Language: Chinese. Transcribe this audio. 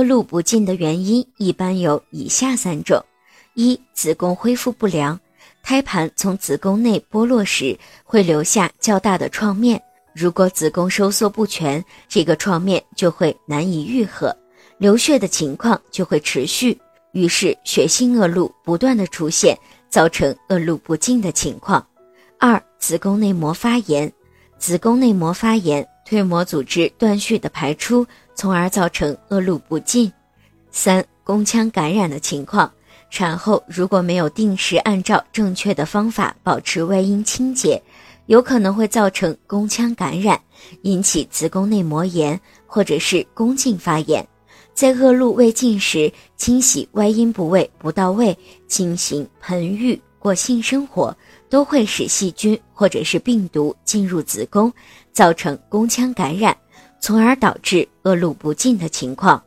恶露不尽的原因一般有以下三种：一、子宫恢复不良，胎盘从子宫内剥落时会留下较大的创面，如果子宫收缩不全，这个创面就会难以愈合，流血的情况就会持续，于是血性恶露不断的出现，造成恶露不尽的情况。二、子宫内膜发炎，子宫内膜发炎。推磨组织断续的排出，从而造成恶露不尽。三、宫腔感染的情况，产后如果没有定时按照正确的方法保持外阴清洁，有可能会造成宫腔感染，引起子宫内膜炎或者是宫颈发炎。在恶露未尽时，清洗外阴部位不到位，进行盆浴或性生活。都会使细菌或者是病毒进入子宫，造成宫腔感染，从而导致恶露不尽的情况。